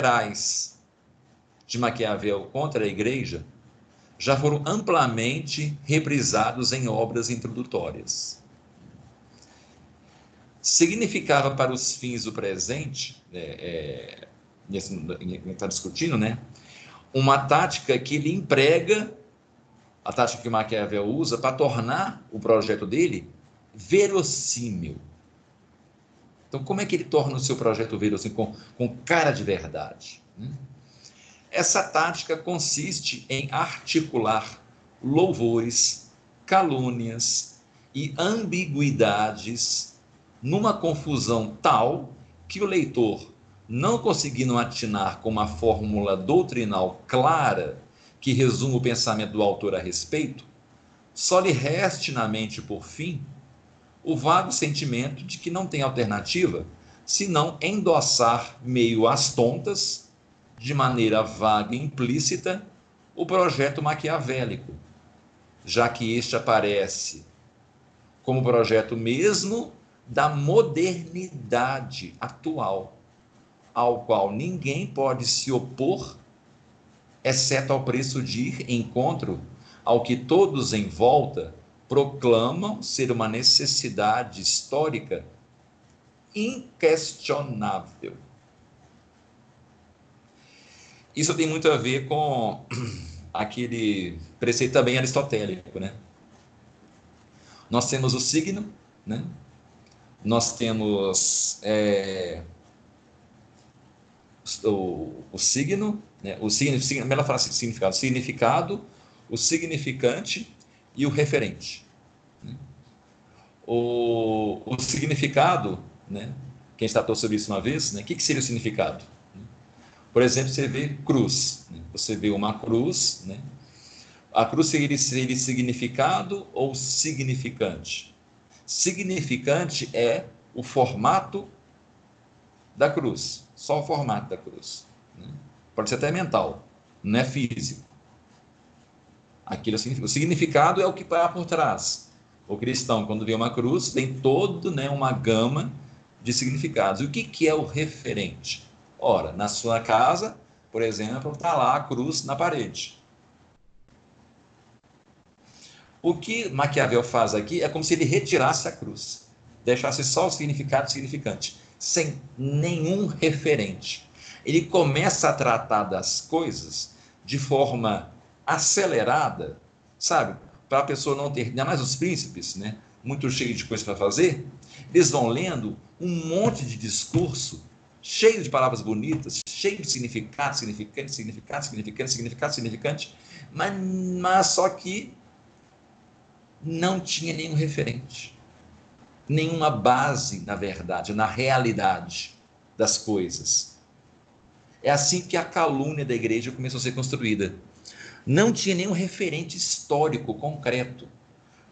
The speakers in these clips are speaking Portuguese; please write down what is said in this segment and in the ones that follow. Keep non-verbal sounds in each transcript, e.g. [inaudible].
colaterais de Maquiavel contra a igreja já foram amplamente reprisados em obras introdutórias. Significava para os fins do presente, é, é, está discutindo, né? Uma tática que ele emprega, a tática que Maquiavel usa para tornar o projeto dele verossímil. Então, como é que ele torna o seu projeto verossímil com, com cara de verdade? Hum? Essa tática consiste em articular louvores, calúnias e ambiguidades numa confusão tal que o leitor, não conseguindo atinar com uma fórmula doutrinal clara que resume o pensamento do autor a respeito, só lhe reste na mente, por fim, o vago sentimento de que não tem alternativa senão endossar meio às tontas de maneira vaga e implícita, o projeto maquiavélico, já que este aparece como projeto mesmo da modernidade atual, ao qual ninguém pode se opor, exceto ao preço de ir encontro ao que todos em volta proclamam ser uma necessidade histórica inquestionável. Isso tem muito a ver com [clears throat] aquele preceito também aristotélico, né? Nós temos o signo, né? Nós temos é, o, o, signo, né? o signo, melhor falar assim, significado, significado, o significante e o referente. Né? O, o significado, né? Quem tratou sobre isso uma vez, né? O que, que seria o significado? Por exemplo, você vê cruz. Né? Você vê uma cruz, né? A cruz seria, seria significado ou significante? Significante é o formato da cruz, só o formato da cruz. Né? Pode ser até mental, não é físico. Aquilo é o significado é o que está por trás. O cristão, quando vê uma cruz, tem todo né, uma gama de significados. E o que, que é o referente? Ora, na sua casa, por exemplo, está lá a cruz na parede. O que Maquiavel faz aqui é como se ele retirasse a cruz, deixasse só o significado significante, sem nenhum referente. Ele começa a tratar das coisas de forma acelerada, sabe? Para a pessoa não ter, ainda mais os príncipes, né? Muito cheio de coisa para fazer, eles vão lendo um monte de discurso cheio de palavras bonitas, cheio de significado, significante, significado, significante, significado, significante, mas, mas só que não tinha nenhum referente, nenhuma base, na verdade, na realidade das coisas. É assim que a calúnia da igreja começou a ser construída. Não tinha nenhum referente histórico concreto.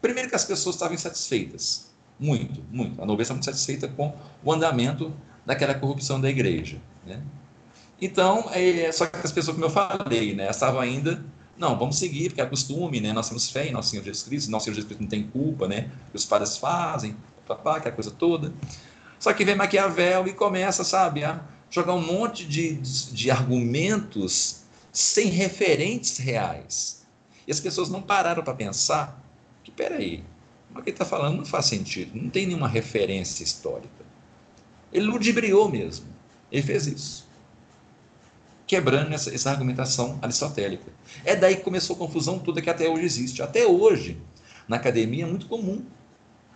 Primeiro que as pessoas estavam insatisfeitas, muito, muito. A nobreza muito satisfeita com o andamento daquela corrupção da igreja. Né? Então, é, só que as pessoas, como eu falei, né, estavam ainda, não, vamos seguir, porque é costume, né, nós temos fé em Nosso Senhor Jesus Cristo, Nosso Senhor Jesus Cristo não tem culpa, né, que os padres fazem, papá, aquela coisa toda. Só que vem Maquiavel e começa, sabe, a jogar um monte de, de argumentos sem referentes reais. E as pessoas não pararam para pensar que, peraí, o que ele está falando não faz sentido, não tem nenhuma referência histórica. Ele ludibriou mesmo. Ele fez isso. Quebrando essa, essa argumentação aristotélica. É daí que começou a confusão toda que até hoje existe. Até hoje, na academia, é muito comum.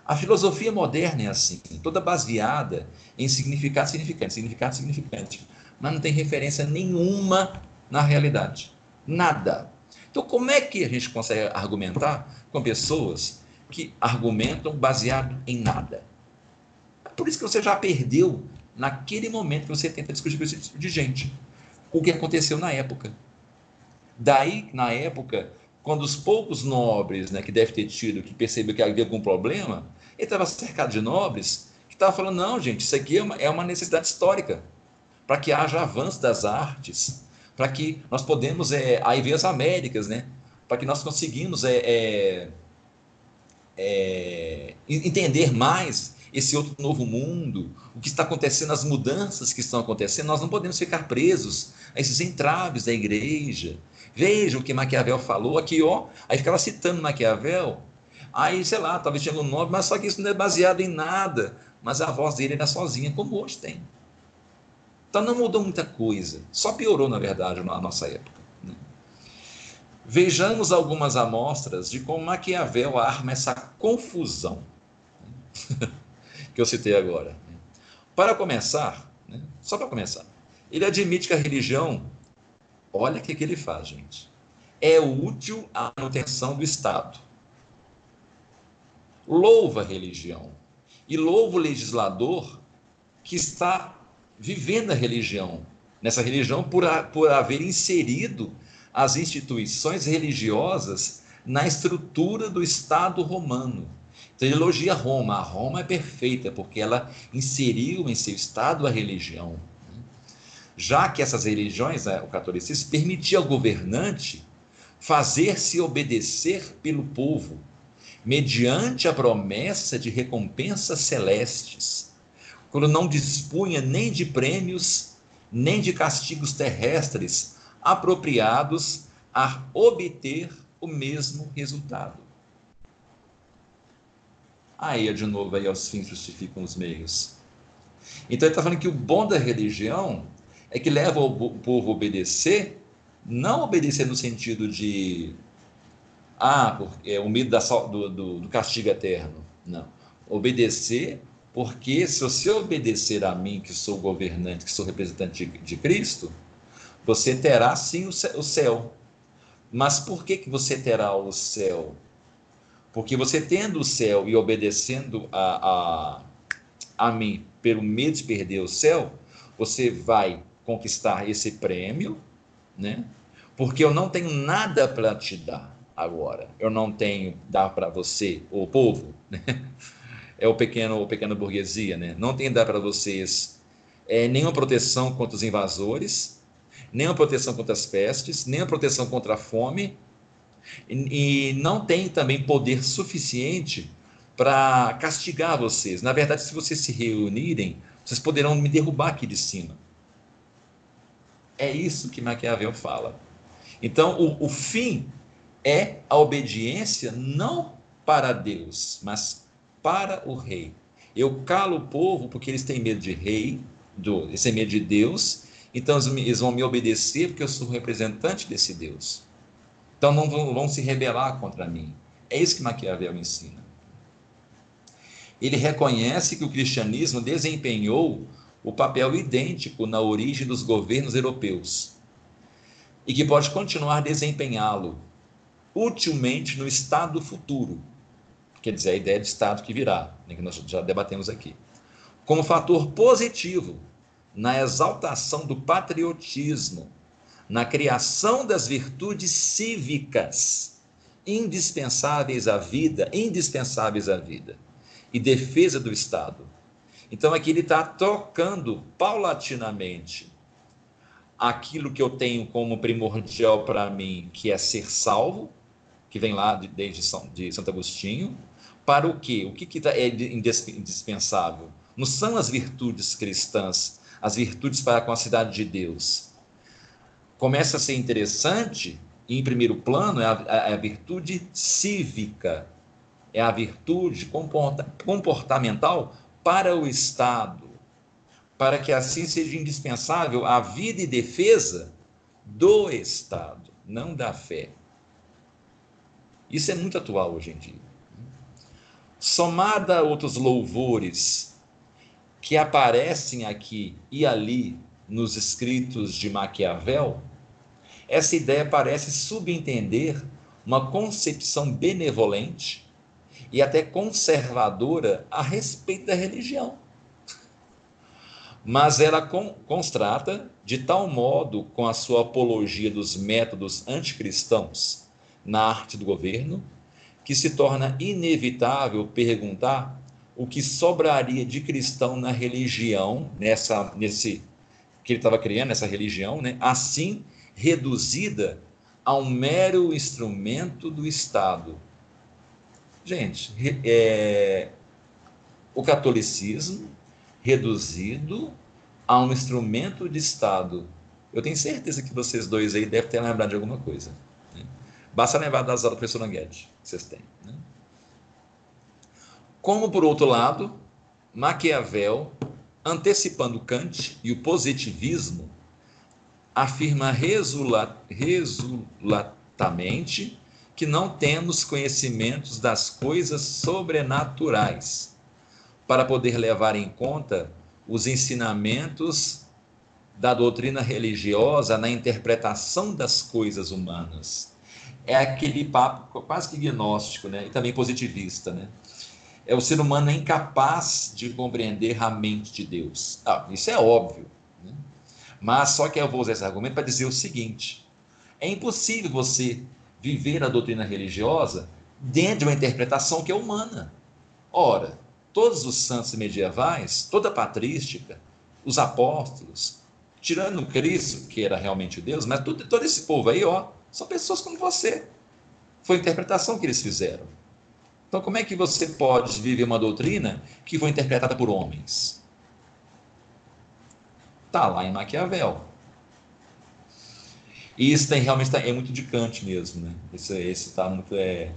A filosofia moderna é assim, toda baseada em significado significante, significado significante. Mas não tem referência nenhuma na realidade. Nada. Então, como é que a gente consegue argumentar com pessoas que argumentam baseado em nada? Por isso que você já perdeu naquele momento que você tenta discutir com esse tipo de gente. O que aconteceu na época. Daí, na época, quando os poucos nobres, né, que deve ter tido, que percebeu que havia algum problema, ele estava cercado de nobres que estavam falando, não, gente, isso aqui é uma, é uma necessidade histórica, para que haja avanço das artes, para que nós podemos, é, aí vem as Américas, né, para que nós conseguimos é, é, é, entender mais esse outro novo mundo, o que está acontecendo, as mudanças que estão acontecendo, nós não podemos ficar presos a esses entraves da igreja. Veja o que Maquiavel falou aqui, ó. Aí ficava citando Maquiavel. Aí, sei lá, talvez tinha um nome, mas só que isso não é baseado em nada. Mas a voz dele era sozinha, como hoje tem. Então não mudou muita coisa. Só piorou, na verdade, na nossa época. Né? Vejamos algumas amostras de como Maquiavel arma essa confusão [laughs] que eu citei agora. Para começar, né, só para começar, ele admite que a religião, olha o que, que ele faz, gente, é útil à manutenção do Estado. Louva a religião e louva o legislador que está vivendo a religião, nessa religião por, a, por haver inserido as instituições religiosas na estrutura do Estado romano. Então ele elogia Roma. A Roma é perfeita porque ela inseriu em seu Estado a religião. Já que essas religiões, né, o catolicismo, permitia ao governante fazer-se obedecer pelo povo, mediante a promessa de recompensas celestes, quando não dispunha nem de prêmios, nem de castigos terrestres apropriados a obter o mesmo resultado. Aí, de novo, aí aos fins justificam os meios. Então ele está falando que o bom da religião é que leva o povo a obedecer, não obedecer no sentido de ah, é o medo da, do, do, do castigo eterno. Não. Obedecer porque se você obedecer a mim, que sou governante, que sou representante de, de Cristo, você terá sim o céu. Mas por que, que você terá o céu? Porque você tendo o céu e obedecendo a, a, a mim pelo medo de perder o céu, você vai conquistar esse prêmio, né? Porque eu não tenho nada para te dar agora. Eu não tenho dar para você, o povo, né? É o pequeno, o pequeno burguesia, né? Não tem dar para vocês é, nenhuma proteção contra os invasores, nenhuma proteção contra as pestes, nenhuma proteção contra a fome, e, e não tem também poder suficiente para castigar vocês. Na verdade, se vocês se reunirem, vocês poderão me derrubar aqui de cima. É isso que Maquiavel fala. Então, o, o fim é a obediência não para Deus, mas para o rei. Eu calo o povo porque eles têm medo de rei, do, eles têm medo de Deus, então eles vão me obedecer porque eu sou representante desse Deus. Então não vão, vão se rebelar contra mim. É isso que Maquiavel ensina. Ele reconhece que o cristianismo desempenhou o papel idêntico na origem dos governos europeus e que pode continuar desempenhá-lo utilmente no estado futuro, quer dizer, a ideia de estado que virá, né, que nós já debatemos aqui, como fator positivo na exaltação do patriotismo, na criação das virtudes cívicas indispensáveis à vida, indispensáveis à vida, e defesa do Estado. Então aqui ele está tocando paulatinamente aquilo que eu tenho como primordial para mim, que é ser salvo, que vem lá de, desde São, de Santo Agostinho, para o quê? O que, que é indispensável? Não são as virtudes cristãs, as virtudes para com a cidade de Deus. Começa a ser interessante, e em primeiro plano, é a, é a virtude cívica, é a virtude comporta, comportamental para o Estado, para que assim seja indispensável a vida e defesa do Estado, não da fé. Isso é muito atual hoje em dia. Somada a outros louvores que aparecem aqui e ali nos escritos de Maquiavel, essa ideia parece subentender uma concepção benevolente e até conservadora a respeito da religião. Mas ela constrata de tal modo com a sua apologia dos métodos anticristãos na arte do governo, que se torna inevitável perguntar o que sobraria de cristão na religião, nessa, nesse que ele estava criando, essa religião, né? assim reduzida a um mero instrumento do Estado. Gente, é, o catolicismo reduzido a um instrumento de Estado. Eu tenho certeza que vocês dois aí devem ter lembrado de alguma coisa. Basta lembrar das aulas do professor Languete, que vocês têm. Né? Como, por outro lado, Maquiavel, antecipando Kant e o positivismo, afirma resulatamente que não temos conhecimentos das coisas sobrenaturais para poder levar em conta os ensinamentos da doutrina religiosa na interpretação das coisas humanas. É aquele papo quase que gnóstico, né? E também positivista, né? É o ser humano incapaz de compreender a mente de Deus. Ah, isso é óbvio. Né? Mas só que eu vou usar esse argumento para dizer o seguinte: é impossível você viver a doutrina religiosa dentro de uma interpretação que é humana. Ora, todos os santos medievais, toda a patrística, os apóstolos, tirando Cristo, que era realmente Deus, mas todo, todo esse povo aí, ó, são pessoas como você. Foi a interpretação que eles fizeram. Então, como é que você pode viver uma doutrina que foi interpretada por homens? Está lá em Maquiavel. E isso tem, realmente tá, é muito de Kant mesmo, né? Esse está muito. É,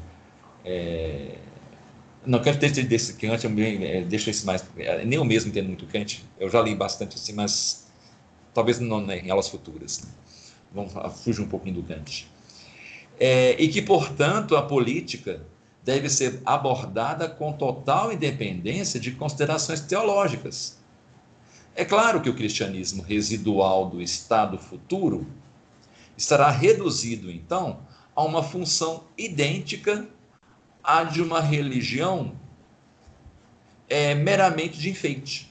é... Não, Kant desse, desse Kant, eu é, deixa esse mais. É, nem eu mesmo entendo muito Kant. Eu já li bastante assim, mas talvez não né, em aulas futuras. Né? Vamos fugir um pouquinho do Kant. É, e que, portanto, a política deve ser abordada com total independência de considerações teológicas. É claro que o cristianismo residual do Estado futuro estará reduzido, então, a uma função idêntica à de uma religião é, meramente de enfeite.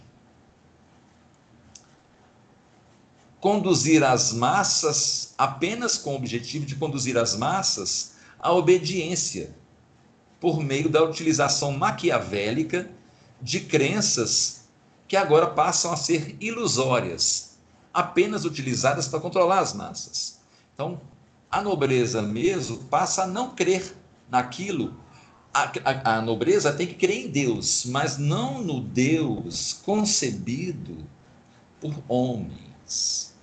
Conduzir as massas apenas com o objetivo de conduzir as massas à obediência por meio da utilização maquiavélica de crenças que agora passam a ser ilusórias, apenas utilizadas para controlar as massas. Então, a nobreza mesmo passa a não crer naquilo. A, a, a, nobreza tem que crer em Deus, mas não no Deus concebido por homens.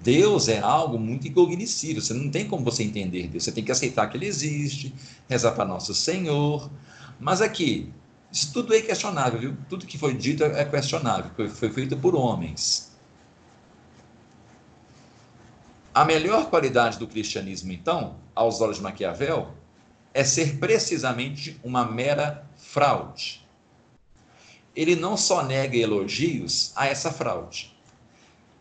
Deus é algo muito incognoscível, você não tem como você entender Deus, você tem que aceitar que Ele existe, rezar para Nosso Senhor. Mas aqui, isso tudo é questionável, viu? Tudo que foi dito é questionável, foi, foi feito por homens. A melhor qualidade do cristianismo, então, aos olhos de Maquiavel, é ser precisamente uma mera fraude. Ele não só nega elogios a essa fraude,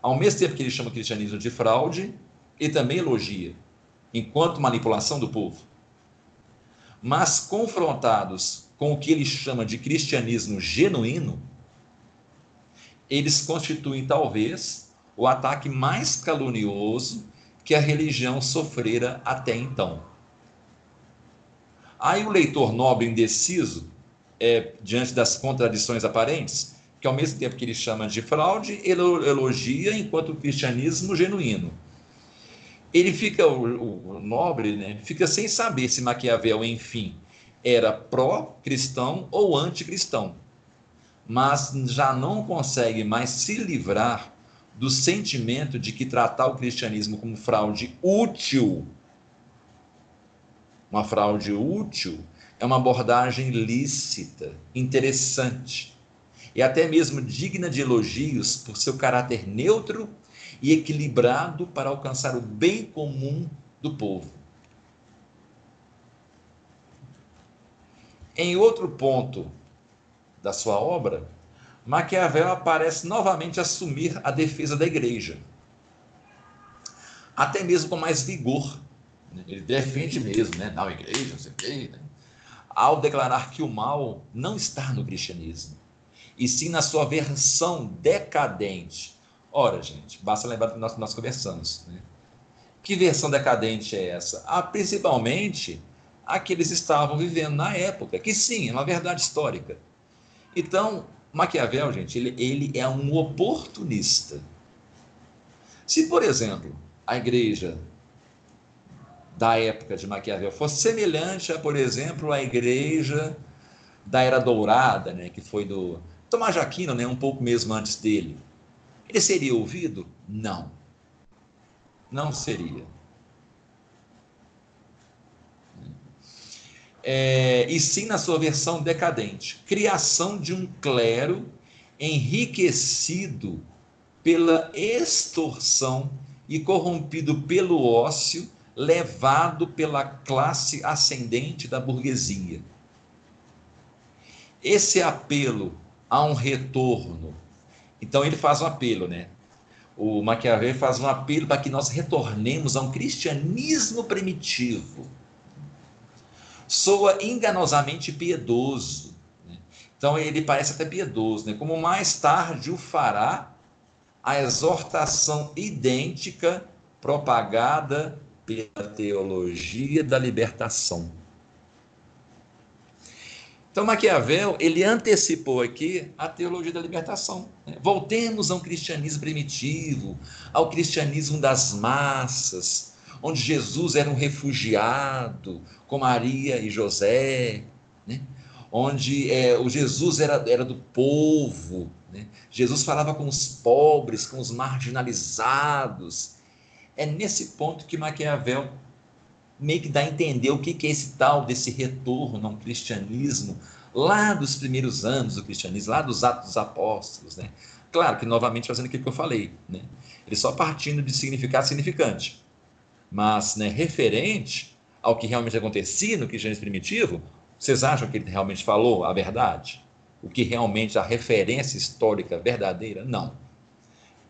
ao mesmo tempo que ele chama o cristianismo de fraude, ele também elogia, enquanto manipulação do povo. Mas confrontados com o que ele chama de cristianismo genuíno, eles constituem talvez o ataque mais calunioso que a religião sofrera até então. Aí o leitor nobre indeciso, é, diante das contradições aparentes, que ao mesmo tempo que ele chama de fraude, ele elogia enquanto cristianismo genuíno. Ele fica, o, o nobre, né, fica sem saber se Maquiavel, enfim, era pró-cristão ou anticristão, mas já não consegue mais se livrar do sentimento de que tratar o cristianismo como fraude útil, uma fraude útil, é uma abordagem lícita, interessante e até mesmo digna de elogios por seu caráter neutro e equilibrado para alcançar o bem comum do povo. Em outro ponto da sua obra, Maquiavel aparece novamente assumir a defesa da igreja, até mesmo com mais vigor. Ele defende mesmo, né? Não, igreja, não sei o quê, né? ao declarar que o mal não está no cristianismo, e sim na sua versão decadente. Ora, gente, basta lembrar do que nós, nós conversamos. Né? Que versão decadente é essa? Ah, principalmente a que eles estavam vivendo na época, que sim, é uma verdade histórica. Então, Maquiavel, gente, ele, ele é um oportunista. Se, por exemplo, a igreja da época de Maquiavel fosse semelhante a, por exemplo, a igreja da Era Dourada, né, que foi do Tomás de Aquino, né, um pouco mesmo antes dele, ele seria ouvido? Não. Não seria. É, e sim na sua versão decadente. Criação de um clero enriquecido pela extorsão e corrompido pelo ócio, levado pela classe ascendente da burguesia. Esse apelo a um retorno. Então ele faz um apelo, né? O Maquiavel faz um apelo para que nós retornemos a um cristianismo primitivo. Soa enganosamente piedoso. Né? Então ele parece até piedoso, né? Como mais tarde o fará a exortação idêntica propagada pela teologia da libertação. Então Maquiavel, ele antecipou aqui a teologia da libertação. Né? Voltemos a um cristianismo primitivo, ao cristianismo das massas, onde Jesus era um refugiado, com Maria e José, né? onde é, o Jesus era, era do povo, né? Jesus falava com os pobres, com os marginalizados. É nesse ponto que Maquiavel meio que dá a entender o que, é esse tal desse retorno ao cristianismo lá dos primeiros anos do cristianismo, lá dos Atos dos Apóstolos, né? Claro que novamente fazendo aquilo que eu falei, né? Ele só partindo de significado significante, mas, né, referente ao que realmente acontecia no cristianismo primitivo, vocês acham que ele realmente falou a verdade? O que realmente a referência histórica verdadeira? Não.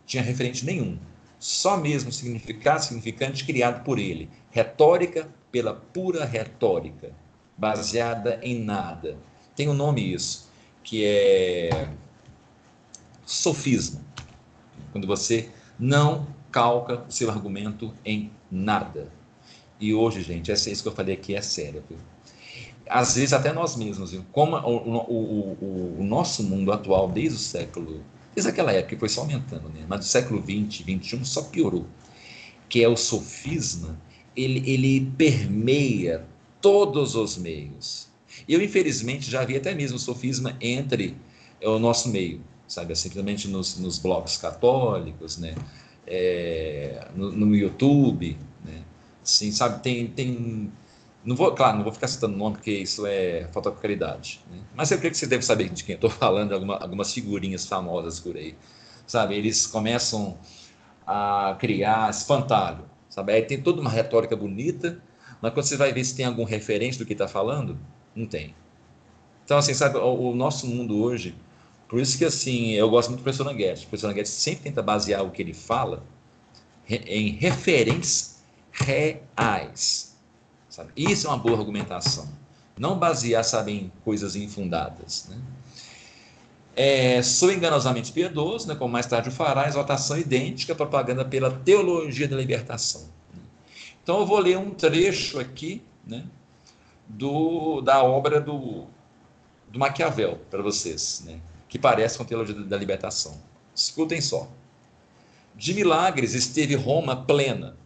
Tinha referente nenhum. Só mesmo significado significante criado por ele. Retórica pela pura retórica, baseada em nada. Tem um nome isso, que é sofisma. Quando você não calca o seu argumento em nada. E hoje, gente, é isso que eu falei aqui é sério. Viu? às vezes até nós mesmos, viu? como o, o, o, o, nosso mundo atual, desde o século, desde aquela época, foi só aumentando, né? mas do século 20, 21 só piorou, que é o sofisma, ele, ele permeia todos os meios. Eu, infelizmente, já vi até mesmo sofisma entre o nosso meio, sabe, simplesmente nos, nos blogs católicos, né? É, no, no YouTube, né? Assim, sabe, tem, tem não vou, claro, não vou ficar citando nome, porque isso é falta de caridade. Né? Mas eu creio que você deve saber de quem eu estou [laughs] falando, alguma, algumas figurinhas famosas por aí. Sabe, eles começam a criar espantalho. Sabe? Aí tem toda uma retórica bonita, mas quando você vai ver se tem algum referente do que está falando, não tem. Então, assim, sabe, o, o, nosso mundo hoje, por isso que, assim, eu gosto muito do professor Nanguete. O professor Nanguete sempre tenta basear o que ele fala em referentes reais Sabe? Isso é uma boa argumentação. Não basear, sabe, em coisas infundadas. Né? É, sou enganosamente piedoso, né, como mais tarde o fará, exaltação idêntica, propaganda pela teologia da libertação. Então eu vou ler um trecho aqui né, do, da obra do, do Maquiavel para vocês, né, que parece com a teologia da libertação. Escutem só. De milagres esteve Roma plena,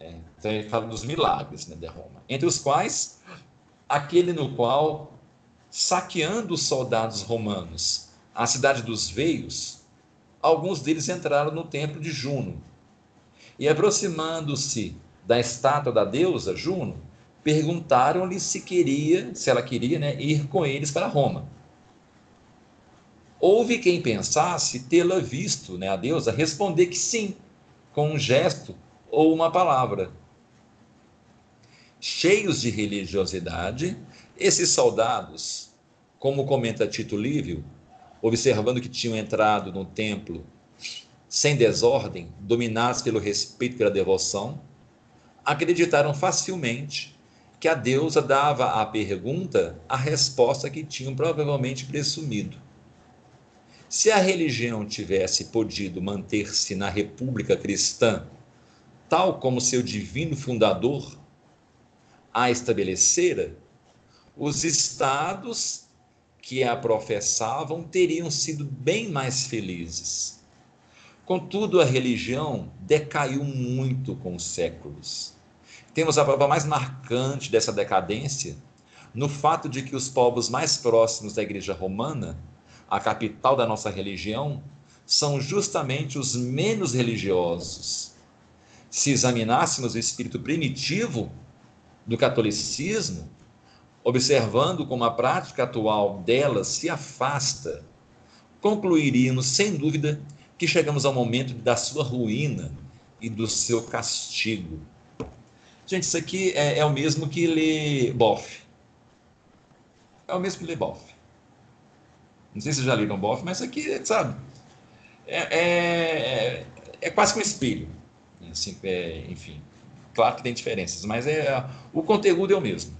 é, então ele fala dos milagres né, de Roma, entre os quais aquele no qual, saqueando os soldados romanos a cidade dos veios, alguns deles entraram no templo de Juno e, aproximando-se da estátua da deusa Juno, perguntaram-lhe se queria, se ela queria, né, ir com eles para Roma. Houve quem pensasse tê-la visto, né, a deusa, responder que sim, com um gesto ou uma palavra. Cheios de religiosidade, esses soldados, como comenta Tito Livio, observando que tinham entrado no templo sem desordem, dominados pelo respeito pela devoção, acreditaram facilmente que a deusa dava à pergunta a resposta que tinham provavelmente presumido. Se a religião tivesse podido manter-se na República Cristã tal como seu divino fundador a estabelecera, os estados que a professavam teriam sido bem mais felizes. Contudo, a religião decaiu muito com os séculos. Temos a prova mais marcante dessa decadência no fato de que os povos mais próximos da Igreja Romana, a capital da nossa religião, são justamente os menos religiosos. Se examinássemos o espírito primitivo do catolicismo, observando como a prática atual dela se afasta, concluiríamos, sem dúvida, que chegamos ao momento da sua ruína e do seu castigo. Gente, isso aqui é, é o mesmo que ler Boff. É o mesmo que ler Boff. Não sei se já leram Boff, mas isso aqui, sabe, é, é, é quase que um espelho. Assim, é, enfim, claro que tem diferenças, mas é, o conteúdo é o mesmo.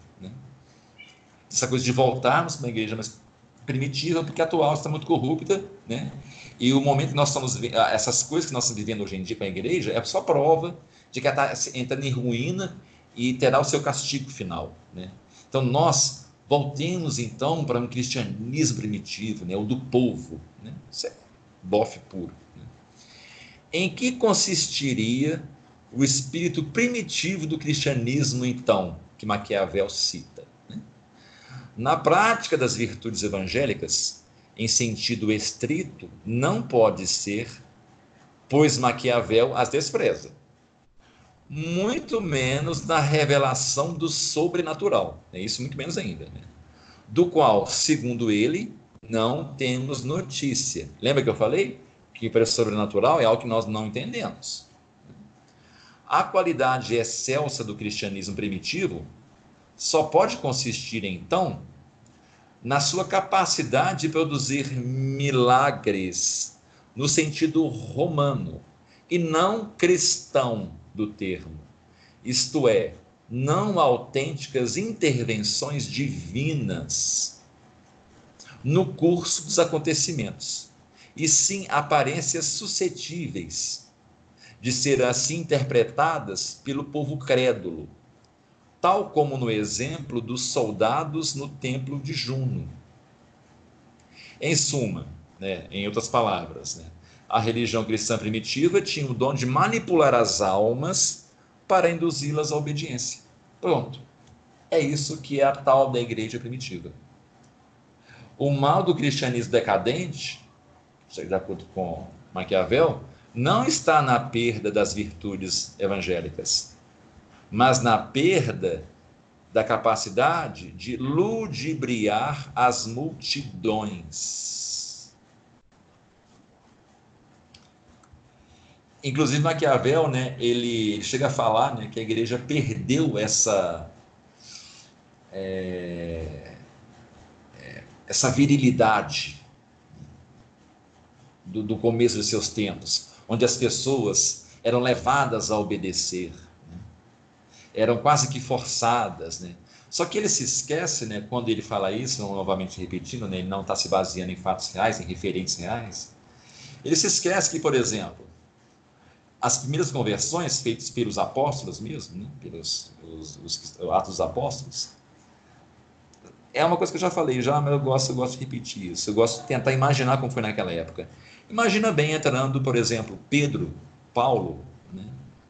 Essa coisa de voltarmos para uma igreja mais primitiva, porque a atual está muito corrupta, né? E o momento que nós estamos essas coisas que nós estamos vivendo hoje em dia com a igreja é só prova de que ela está entrando em ruína e terá o seu castigo final, né? Então nós voltemos então para um cristianismo primitivo, né? O do povo, né? Isso é bofe puro. Né? Em que consistiria o espírito primitivo do cristianismo então que Maquiavel cita? Na prática das virtudes evangélicas em sentido estrito, não pode ser, pois Maquiavel as despreza. Muito menos na revelação do sobrenatural, é isso muito menos ainda, né? do qual, segundo ele, não temos notícia. Lembra que eu falei que para o sobrenatural é algo que nós não entendemos. A qualidade excelsa do cristianismo primitivo só pode consistir, então, na sua capacidade de produzir milagres no sentido romano e não cristão do termo. Isto é, não autênticas intervenções divinas no curso dos acontecimentos, e sim aparências suscetíveis de ser assim interpretadas pelo povo crédulo, tal como no exemplo dos soldados no templo de Juno. Em suma, né, em outras palavras, né, a religião cristã primitiva tinha o dom de manipular as almas para induzi-las à obediência. Pronto. É isso que é a tal da igreja primitiva. O mal do cristianismo decadente, de acordo com Maquiavel, não está na perda das virtudes evangélicas, mas na perda da capacidade de ludibriar as multidões. Inclusive Maquiavel, né, ele chega a falar, né, que a igreja perdeu essa é, é essa virilidade do, do começo dos seus tempos, onde as pessoas eram levadas a obedecer eram quase que forçadas, né? Só que ele se esquece, né, quando ele fala isso, novamente repetindo, né, ele não está se baseando em fatos reais, em referentes reais. Ele se esquece que, por exemplo, as primeiras conversões feitas pelos apóstolos mesmo, né, pelos os, os, atos dos apóstolos, é uma coisa que eu já falei, já, mas eu gosto, eu gosto de repetir isso. Eu gosto de tentar imaginar como foi naquela época. Imagina bem entrando, por exemplo, Pedro, Paulo, né?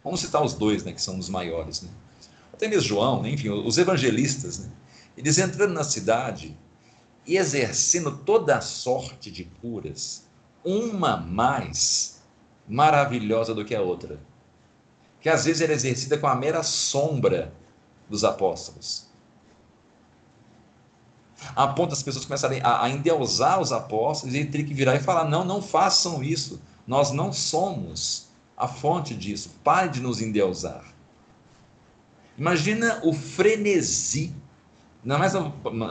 Vamos citar os dois, né, que são os maiores, né? Até mesmo João, né? enfim, os evangelistas, né? eles entrando na cidade e exercendo toda a sorte de curas, uma mais maravilhosa do que a outra, que às vezes era exercida com a mera sombra dos apóstolos. A ponto das pessoas começarem a, endeusar os apóstolos e teria que virar e falar: não, não façam isso, nós não somos a fonte disso, pare de nos endeusar. Imagina o frenesi, não mais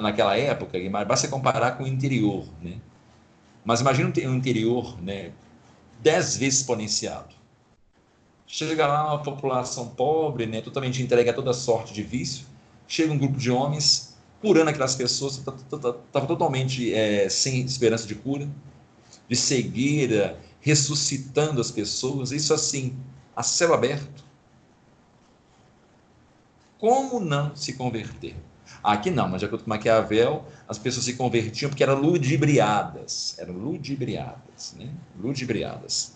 naquela época, basta comparar com o interior, né? Mas imagina um interior, né, dez vezes exponenciado. Chega lá uma população pobre, né, totalmente entregue a toda sorte de vício. Chega um grupo de homens curando aquelas pessoas, estava totalmente é, sem esperança de cura, de cegueira, ressuscitando as pessoas, isso assim, a céu aberto. Como não se converter? Aqui não, mas de acordo com Maquiavel, as pessoas se convertiam porque eram ludibriadas. Eram ludibriadas, né? Ludibriadas.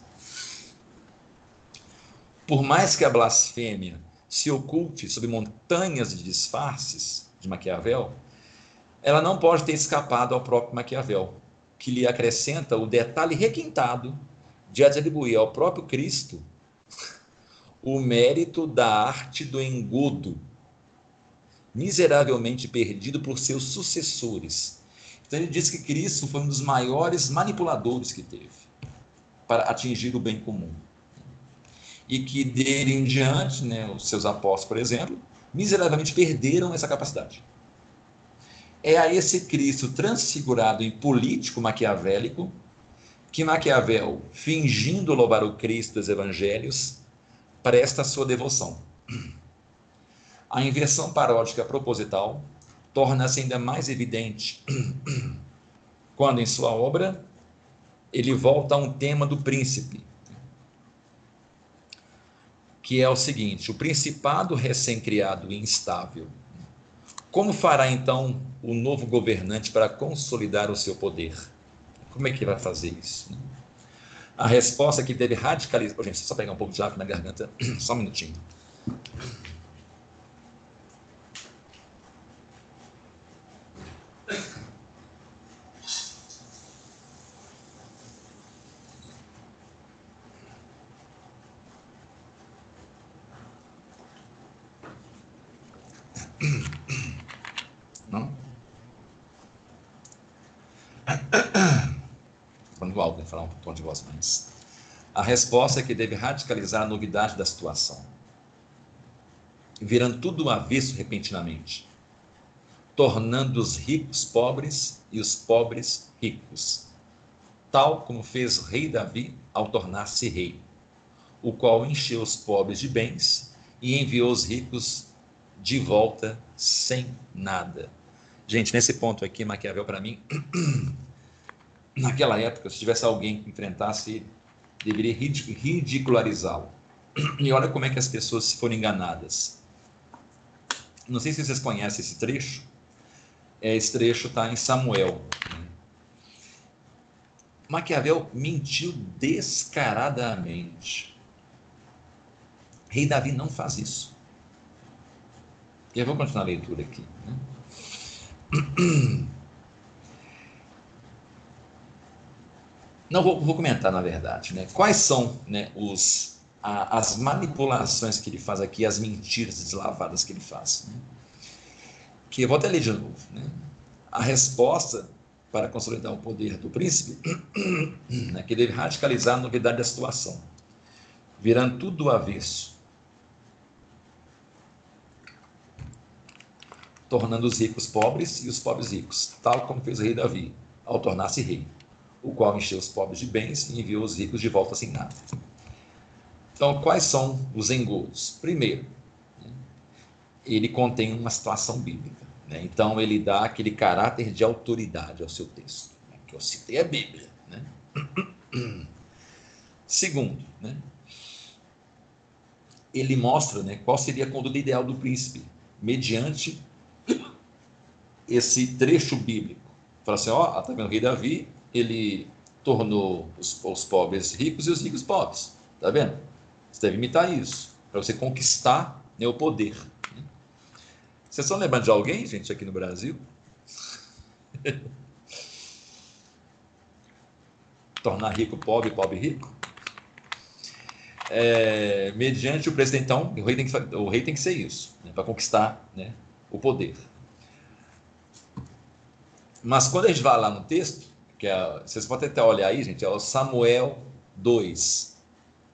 Por mais que a blasfêmia se oculte sob montanhas de disfarces de Maquiavel, ela não pode ter escapado ao próprio Maquiavel, que lhe acrescenta o detalhe requintado de atribuir ao próprio Cristo o mérito da arte do engodo, miseravelmente perdido por seus sucessores. Então ele diz que Cristo foi um dos maiores manipuladores que teve para atingir o bem comum. E que dele em diante, né, os seus apóstolos, por exemplo, miseravelmente perderam essa capacidade. É a esse Cristo transfigurado em político maquiavélico que Maquiavel, fingindo louvar o Cristo dos evangelhos, presta sua devoção. A inversão paródica proposital torna-se ainda mais evidente [clears throat] quando, em sua obra, ele volta a um tema do príncipe, que é o seguinte: o principado recém-criado e instável. Como fará então o novo governante para consolidar o seu poder? Como é que vai fazer isso? A resposta que deve radicalizar. Gente, só pegar um pouco de água na garganta, [clears throat] só um minutinho. Não? Falando alto, né? Um mais. A resposta é que deve radicalizar a novidade da situação, virando tudo avesso repentinamente, tornando os ricos pobres e os pobres ricos, tal como fez o rei Davi ao tornar-se rei, o qual encheu os pobres de bens e enviou os ricos de volta sem nada. Gente, nesse ponto aqui, Maquiavel, para mim, [clears throat] naquela época, se tivesse alguém que enfrentasse, deveria ridicularizá-lo. E olha como é que as pessoas foram enganadas. Não sei se vocês conhecem esse trecho. É, esse trecho está em Samuel. Maquiavel mentiu descaradamente. Rei Davi não faz isso. E eu vou continuar a leitura aqui. Né? [clears throat] Não, vou, vou, comentar, na verdade. Né? Quais são né, os, a, as manipulações que ele faz aqui, as mentiras deslavadas que ele faz? Né? Que eu vou até ler de novo. Né? A resposta para consolidar o poder do príncipe [clears throat] é que deve radicalizar a novidade da situação, virando tudo do avesso tornando os ricos pobres e os pobres ricos, tal como fez o rei Davi, ao tornar-se rei, o qual encheu os pobres de bens e enviou os ricos de volta sem nada. Então, quais são os engodos? Primeiro, né, ele contém uma situação bíblica. Né? Então, ele dá aquele caráter de autoridade ao seu texto, né? que eu citei a Bíblia. Né? [clears throat] Segundo, né? ele mostra né, qual seria a conduta ideal do príncipe, mediante [clears throat] esse trecho bíblico. Fala assim, ó, oh, tá vendo o rei Davi, ele tornou os, os, pobres ricos e os ricos pobres. Tá vendo? Você deve imitar isso, para você conquistar né, o poder. Né? Vocês estão lembrando de alguém, gente, aqui no Brasil? [laughs] Tornar rico pobre, pobre rico? É, mediante o presidente, então, o rei tem que, o rei tem que ser isso, né, para conquistar né, o poder. Mas quando a gente vai lá no texto, que é, vocês podem até olhar aí, gente, é o Samuel 2,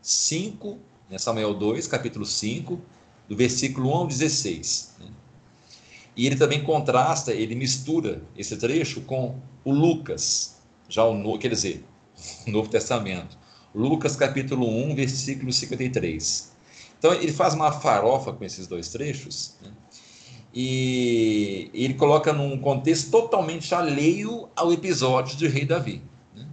5, né, Samuel 2, capítulo 5, do versículo 1 ao 16. Né? E ele também contrasta, ele mistura esse trecho com o Lucas, já o novo, quer dizer, o Novo Testamento. Lucas capítulo 1, versículo 53. Então ele faz uma farofa com esses dois trechos, né? E ele coloca num contexto totalmente alheio ao episódio de Rei Davi. Né?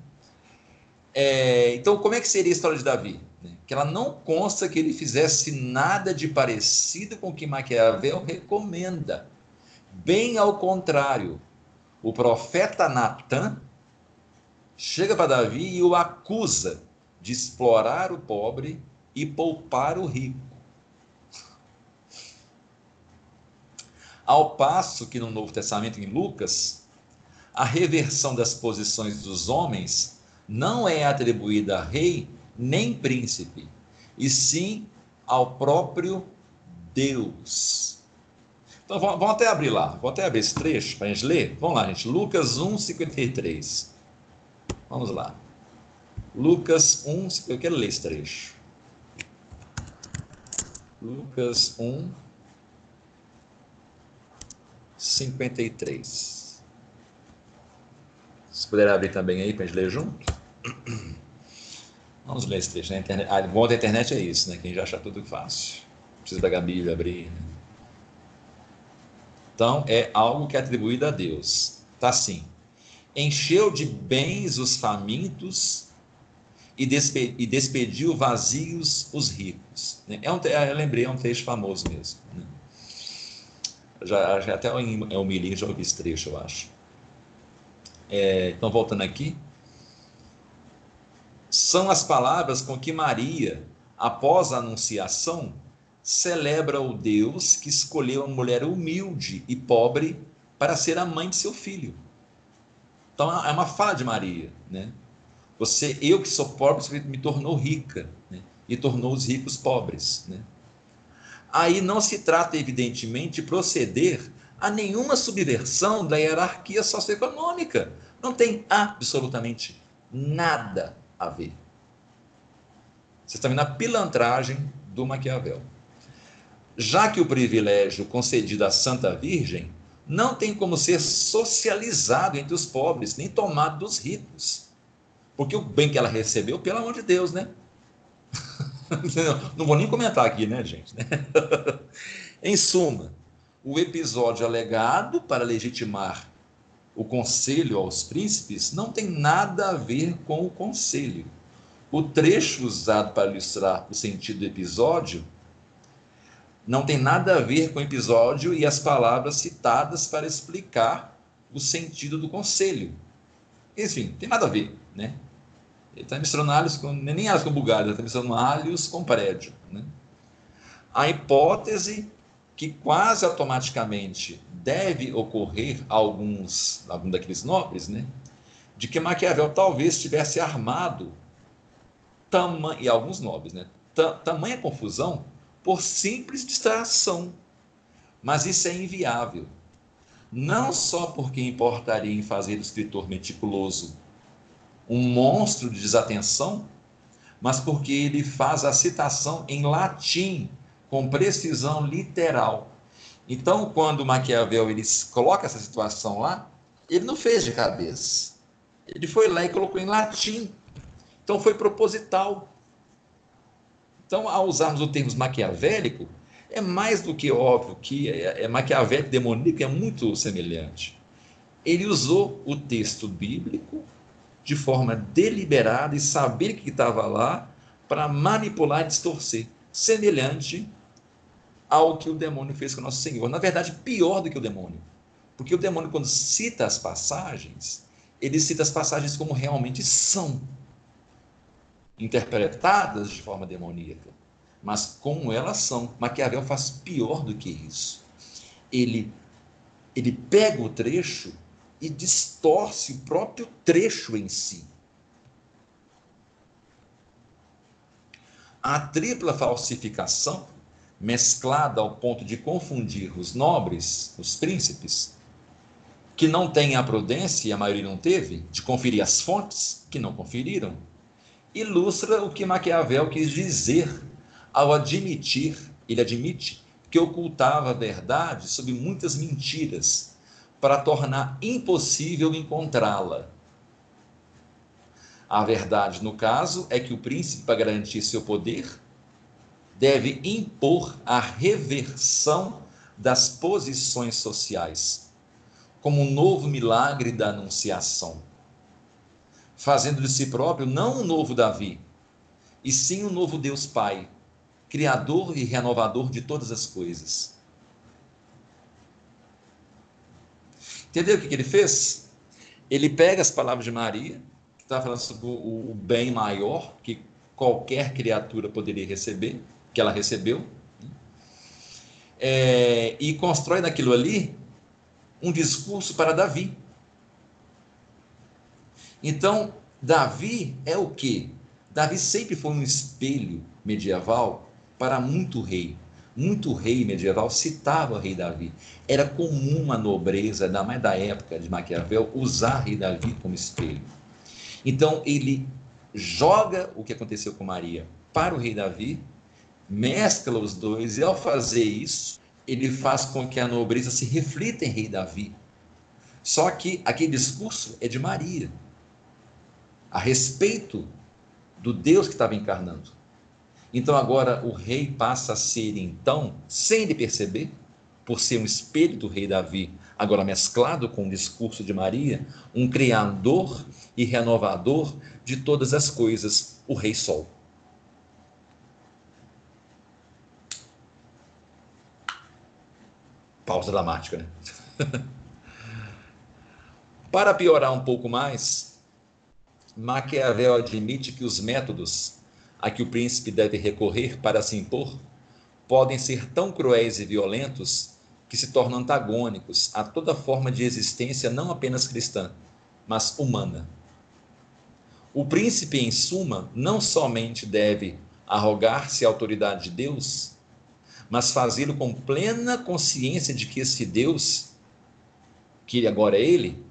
É, então, como é que seria a história de Davi? Né? Que ela não consta que ele fizesse nada de parecido com o que Maquiavel recomenda. Bem ao contrário, o profeta Natan chega para Davi e o acusa de explorar o pobre e poupar o rico. Ao passo que no Novo Testamento, em Lucas, a reversão das posições dos homens não é atribuída a rei nem príncipe, e sim ao próprio Deus. Então vamos até abrir lá, vou até abrir esse trecho para a gente ler. Vamos lá, gente. Lucas 1, 53. Vamos lá. Lucas 1, eu quero ler esse trecho. Lucas 1, 53. Se puder abrir também aí para a gente ler junto. Vamos ler esse trecho na internet. Ah, bom da internet é isso, né? Quem já acha tudo fácil. Precisa pegar a Bíblia, abrir. Né? Então, é algo que é atribuído a Deus. Tá assim. Encheu de bens os famintos e, despe e despediu vazios os ricos. Né? É um, eu lembrei, é um texto famoso mesmo. Né? Já, já até em é Milinho já ouvi esse trecho, eu acho. É, então, voltando aqui. São as palavras com que Maria, após a anunciação, celebra o Deus que escolheu uma mulher humilde e pobre para ser a mãe de seu filho. Então é uma fala de Maria, né? Você, eu que sou pobre, me tornou rica, né? e tornou os ricos pobres, né? Aí não se trata, evidentemente, de proceder a nenhuma subversão da hierarquia socioeconômica. Não tem absolutamente nada a ver. Você está vendo a pilantragem do Maquiavel. Já que o privilégio concedido à Santa Virgem não tem como ser socializado entre os pobres, nem tomado dos ricos. Porque o bem que ela recebeu, pelo amor de Deus, né? [laughs] [laughs] Não vou nem comentar aqui, né, gente? [laughs] em suma, o episódio alegado para legitimar o conselho aos príncipes não tem nada a ver com o conselho. O trecho usado para ilustrar o sentido do episódio não tem nada a ver com o episódio e as palavras citadas para explicar o sentido do conselho. Enfim, tem nada a ver, né? Ele está misturando alhos com, nem alhos com bugalho, ele está misturando alhos com prédio, né? A hipótese que quase automaticamente deve ocorrer a alguns, algum daqueles nobres, né? De que Maquiavel talvez tivesse armado tama, e alguns nobres, né? tamanha confusão por simples distração. Mas isso é inviável. Não só porque importaria em fazer do escritor meticuloso um monstro de desatenção, mas porque ele faz a citação em latim com precisão literal. Então, quando Maquiavel ele coloca essa situação lá, ele não fez de cabeça. Ele foi lá e colocou em latim. Então, foi proposital. Então, ao usarmos o termo maquiavélico, é mais do que óbvio que é, é maquiavélico demoníaco é muito semelhante. Ele usou o texto bíblico de forma deliberada e saber que estava lá para manipular e distorcer, semelhante ao que o demônio fez com o nosso Senhor. Na verdade, pior do que o demônio. Porque o demônio, quando cita as passagens, ele cita as passagens como realmente são, interpretadas de forma demoníaca. Mas como elas são. Maquiavel faz pior do que isso. Ele, ele pega o trecho e distorce o próprio trecho em si. A tripla falsificação mesclada ao ponto de confundir os nobres, os príncipes, que não têm a prudência, e a maioria não teve, de conferir as fontes, que não conferiram, ilustra o que Maquiavel quis dizer ao admitir, ele admite, que ocultava a verdade sob muitas mentiras, para tornar impossível encontrá-la. A verdade, no caso, é que o príncipe, para garantir seu poder, deve impor a reversão das posições sociais, como um novo milagre da anunciação, fazendo de si próprio não um novo Davi, e sim um novo Deus Pai, criador e renovador de todas as coisas. Entendeu o que, ele fez? Ele pega as palavras de Maria, que está falando sobre o bem maior que qualquer criatura poderia receber, que ela recebeu. é, e constrói naquilo ali um discurso para Davi. Então, Davi é o quê? Davi sempre foi um espelho medieval para muito rei. Muito rei medieval citava o rei Davi. Era comum a nobreza, ainda mais da época de Maquiavel, usar rei Davi como espelho. Então, ele joga o que aconteceu com Maria para o rei Davi, mescla os dois, e ao fazer isso, ele faz com que a nobreza se reflita em rei Davi. Só que aquele discurso é de Maria, a respeito do Deus que estava encarnando. Então agora o rei passa a ser, então, sem ele perceber, por ser um espelho do rei Davi, agora mesclado com o discurso de Maria, um criador e renovador de todas as coisas, o Rei Sol. Pausa dramática, né? [laughs] Para piorar um pouco mais, Maquiavel admite que os métodos a que o príncipe deve recorrer para se impor podem ser tão cruéis e violentos que se tornam antagônicos a toda forma de existência não apenas cristã, mas humana. O príncipe, em suma, não somente deve arrogar-se a autoridade de Deus, mas fazê-lo com plena consciência de que esse Deus, que agora é ele,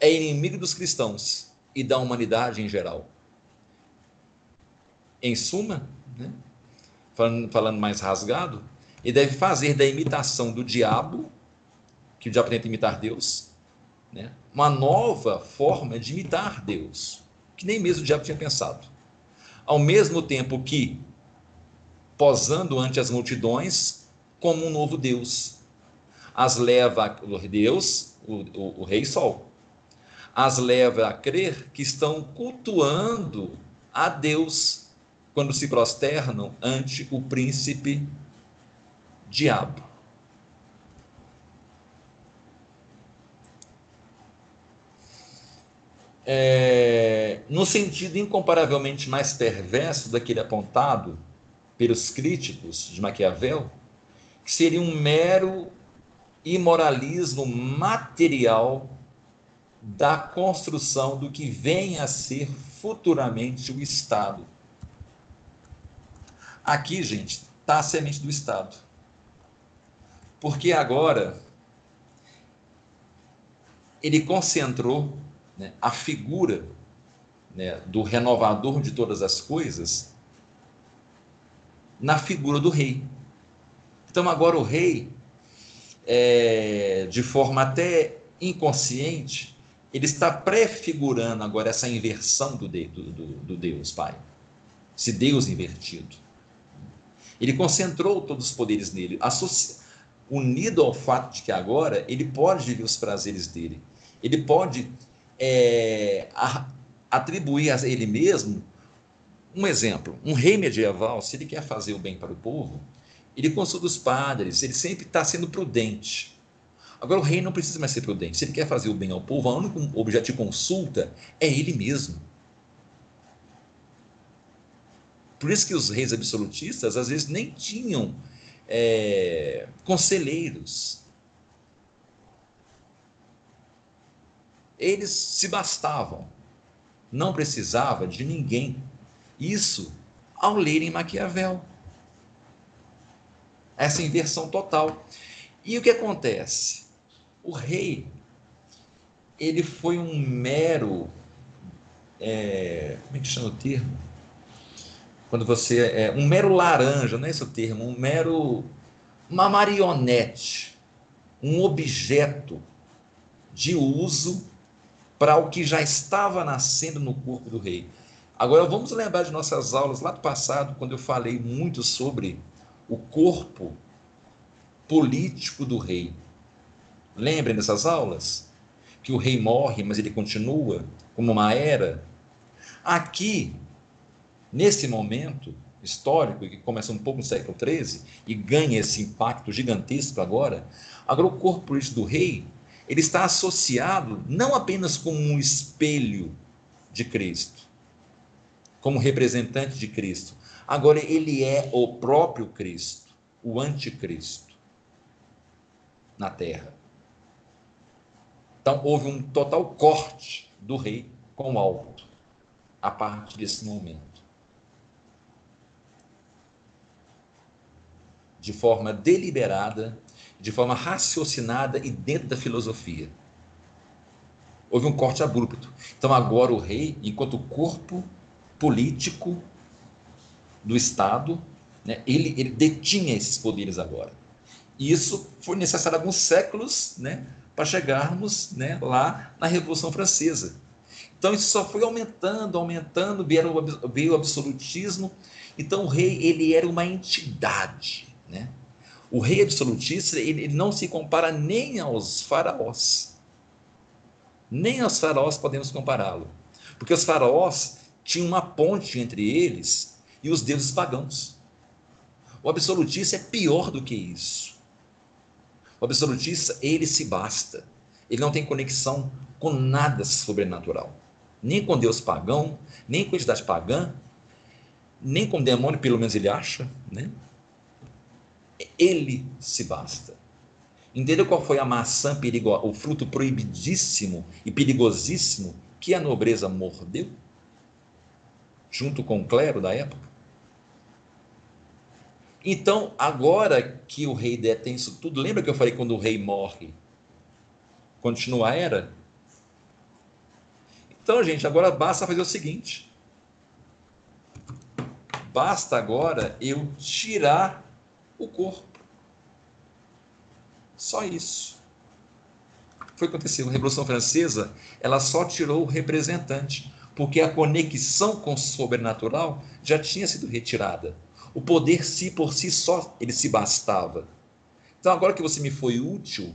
é inimigo dos cristãos e da humanidade em geral. Em suma, né, falando, falando mais rasgado, ele deve fazer da imitação do diabo, que o diabo tenta imitar Deus, né, uma nova forma de imitar Deus que nem mesmo o diabo tinha pensado. Ao mesmo tempo que, posando ante as multidões, como um novo Deus, as leva Deus, o, o, o Rei Sol, as leva a crer que estão cultuando a Deus quando se prosternam ante o príncipe diabo. é, no sentido incomparavelmente mais perverso daquele apontado pelos críticos de Maquiavel, que seria um mero imoralismo material da construção do que vem a ser futuramente o Estado. Aqui, gente, está a semente do Estado. Porque agora ele concentrou né, a figura né, do renovador de todas as coisas na figura do rei. Então, agora o rei, é, de forma até inconsciente, ele está prefigurando agora essa inversão do, de, do, do, do Deus Pai, esse Deus invertido. Ele concentrou todos os poderes nele, unido ao fato de que agora ele pode viver os prazeres dele, ele pode é, a, atribuir a ele mesmo um exemplo. Um rei medieval, se ele quer fazer o bem para o povo, ele consulta os padres, ele sempre está sendo prudente. Agora, o rei não precisa mais ser prudente. Se ele quer fazer o bem ao povo, o único objeto de consulta é ele mesmo. Por isso que os reis absolutistas, às vezes, nem tinham é, conselheiros. Eles se bastavam, não precisava de ninguém. Isso ao lerem Maquiavel. Essa inversão total. E o que acontece? O rei, ele foi um mero. É, como é que chama o termo? Quando você. É, um mero laranja, não é esse o termo? Um mero. Uma marionete. Um objeto de uso para o que já estava nascendo no corpo do rei. Agora vamos lembrar de nossas aulas lá do passado, quando eu falei muito sobre o corpo político do rei. Lembrem dessas aulas? Que o rei morre, mas ele continua como uma era. Aqui, nesse momento histórico, que começa um pouco no século XIII e ganha esse impacto gigantesco agora, agora o corpo político do rei ele está associado não apenas como um espelho de Cristo, como representante de Cristo, agora ele é o próprio Cristo, o anticristo. na terra. Então, houve um total corte do rei com o alto, a partir desse momento. De forma deliberada, de forma raciocinada e dentro da filosofia. Houve um corte abrupto. Então, agora o rei, enquanto corpo político do Estado, né, ele, ele detinha esses poderes agora. E isso foi necessário alguns séculos né, para chegarmos né, lá na Revolução Francesa. Então isso só foi aumentando, aumentando, veio o, absolutismo. Então o rei ele era uma entidade. Né? O rei absolutista ele, ele não se compara nem aos faraós. Nem aos faraós podemos compará-lo. Porque os faraós tinham uma ponte entre eles e os deuses pagãos. O absolutista é pior do que isso. O absolutista, ele se basta. Ele não tem conexão com nada sobrenatural. Nem com Deus pagão, nem com entidade pagã, nem com o demônio, pelo menos ele acha, né? Ele se basta. Entendeu qual foi a maçã perigosa, o fruto proibidíssimo e perigosíssimo que a nobreza mordeu? Junto com o clero da época? Então, agora que o rei detém isso tudo, lembra que eu falei quando o rei morre? Continua a era? Então, gente, agora basta fazer o seguinte. Basta agora eu tirar o corpo. Só isso. Foi o que aconteceu. A Revolução Francesa, ela só tirou o representante, porque a conexão com o sobrenatural já tinha sido retirada. O poder si por si só, ele se bastava. Então agora que você me foi útil,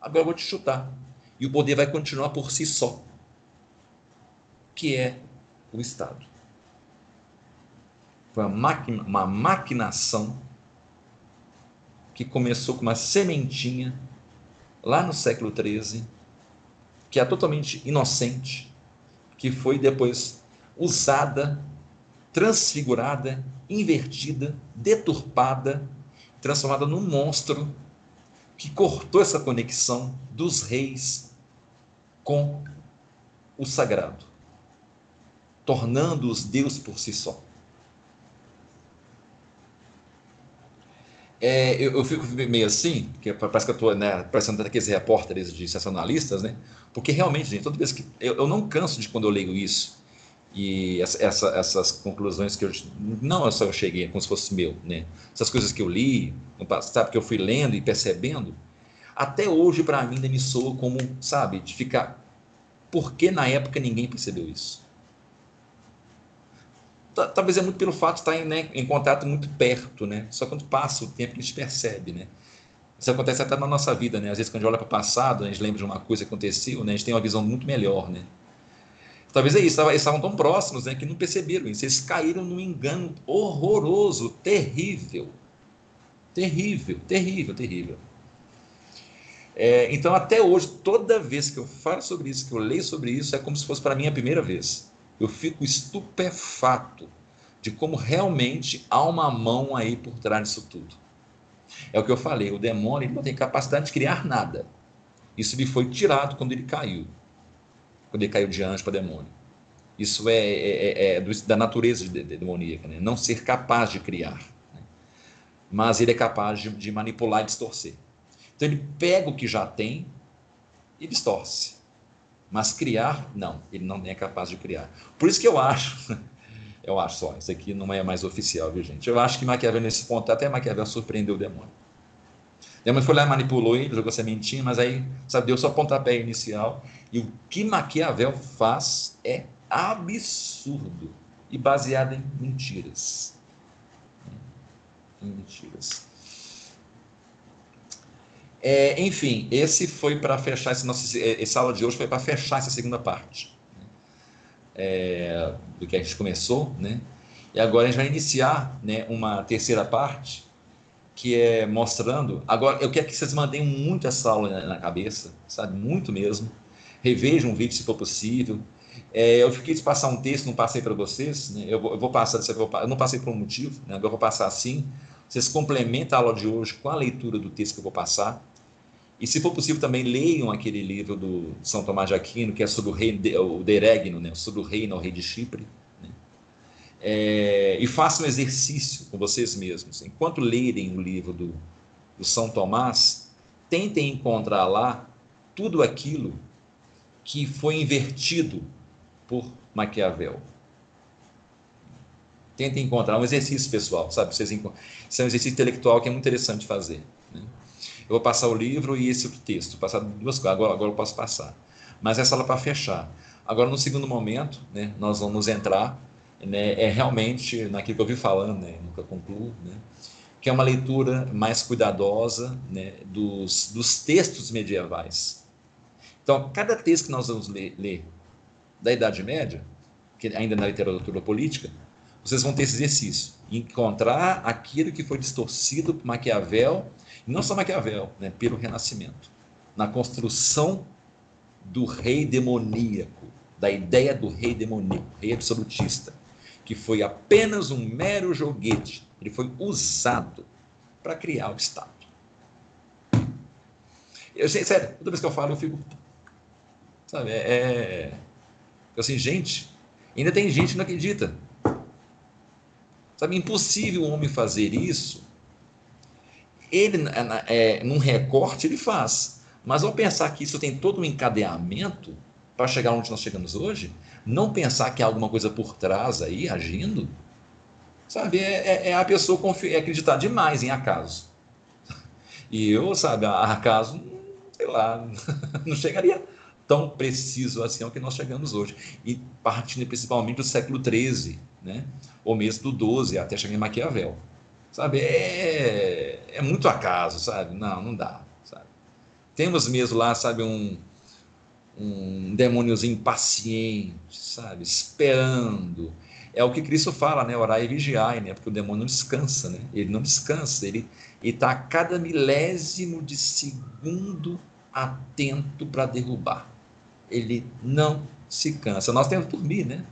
agora eu vou te chutar. E o poder vai continuar por si só. Que é o Estado. Foi uma, maquina, uma maquinação que começou com uma sementinha lá no século XIII, que é totalmente inocente, que foi depois usada, transfigurada invertida, deturpada, transformada num monstro que cortou essa conexão dos reis com o sagrado, tornando-os Deus por si só. É, eu, eu, fico meio assim, que parece que eu estou né, parecendo aqueles repórteres de sensacionalistas, né? Porque realmente, gente, toda vez que. Eu, eu não canso de quando eu leio isso e essa, essa, essas conclusões que eu não só eu cheguei como se fosse meu, né? Essas coisas que eu li, sabe que eu fui lendo e percebendo, até hoje para mim ainda me soa como, sabe, de ficar por que na época ninguém percebeu isso? Talvez é muito pelo fato de estar em, né, em contato muito perto, né? Só quando passa o tempo que a gente percebe, né? Isso acontece até na nossa vida, né? Às vezes quando a gente olha para o passado, a gente lembra de uma coisa que aconteceu, né? A gente tem uma visão muito melhor, né? Talvez é isso, eles estavam tão próximos né, que não perceberam isso. Eles caíram num engano horroroso, terrível. Terrível, terrível, terrível. É, então, até hoje, toda vez que eu falo sobre isso, que eu leio sobre isso, é como se fosse para mim a primeira vez. Eu fico estupefato de como realmente há uma mão aí por trás disso tudo. É o que eu falei, o demônio não tem capacidade de criar nada. Isso lhe foi tirado quando ele caiu quando ele caiu de anjo para demônio. Isso é, é, é, é da natureza demoníaca, né? não ser capaz de criar. Né? Mas ele é capaz de, de, manipular e distorcer. Então ele pega o que já tem e distorce. Mas criar, não, ele não é capaz de criar. Por isso que eu acho, [laughs] eu acho só, isso aqui não é mais oficial, viu gente? Eu acho que Maquiavel nesse ponto, até Maquiavel surpreendeu o demônio. Demônio foi lá manipulou ele, jogou sementinha, mas aí, sabe, deu só pontapé inicial. E o que Maquiavel faz é absurdo e baseado em mentiras. Em mentiras. É, enfim, esse foi para fechar esse nosso, essa aula de hoje foi para fechar essa segunda parte é, do que a gente começou, né? E agora a gente vai iniciar, né, uma terceira parte que é mostrando. Agora, eu quero que vocês mantenham muito essa aula na cabeça, sabe? Muito mesmo. Revejam o vídeo se for possível. É, eu fiquei de passar um texto, não passei para vocês. Né? Eu, vou, eu, vou, passar, eu não passei por um motivo, né? agora eu vou passar assim. Vocês complementam a aula de hoje com a leitura do texto que eu vou passar. E se for possível também leiam aquele livro do São Tomás de Aquino, que é sobre o rei, o Deregno, né? sobre o reino, o rei de Chipre. Né? É, e façam um exercício com vocês mesmos. Enquanto lerem o livro do, do São Tomás, tentem encontrar lá tudo aquilo que foi invertido por Maquiavel. Tentem encontrar um exercício pessoal, sabe? Vocês Isso é um exercício intelectual que é muito interessante fazer. Eu vou passar o livro e esse texto, passar duas coisas, agora, agora eu posso passar. Mas essa é para fechar. Agora, no segundo momento, né, nós vamos entrar né, é realmente naquilo que eu vi falando, né, nunca concluo, né, que é uma leitura mais cuidadosa né, dos, dos textos medievais. Então, cada texto que nós vamos ler, ler da Idade Média, que ainda na literatura política, vocês vão ter esse exercício, encontrar aquilo que foi distorcido por Maquiavel não só Maquiavel, né, pelo Renascimento, na construção do rei demoníaco, da ideia do rei demoníaco, rei absolutista, que foi apenas um mero joguete, ele foi usado para criar o Estado. Eu sério, toda vez que eu falo eu fico, sabe, é, é assim, gente, ainda tem gente que não acredita. Sabe, impossível um homem fazer isso ele, é, num recorte, ele faz. Mas ao pensar que isso tem todo um encadeamento para chegar onde nós chegamos hoje, não pensar que há alguma coisa por trás aí agindo, sabe, é, é, é a pessoa confiar, é acreditar demais em acaso. E eu, sabe, acaso, sei lá, [laughs] não chegaria tão preciso assim ao que nós chegamos hoje. E partindo principalmente do século XIII, né? ou mesmo do XII, até chegar em Maquiavel. Sabe, é, é muito acaso, sabe? Não, não dá, sabe? Temos mesmo lá, sabe, um, um demôniozinho impaciente, sabe? Esperando. É o que Cristo fala, né? Orar e vigiar, né? Porque o demônio não descansa, né? Ele não descansa, ele está a cada milésimo de segundo atento para derrubar. Ele não se cansa. Nós temos que dormir, né?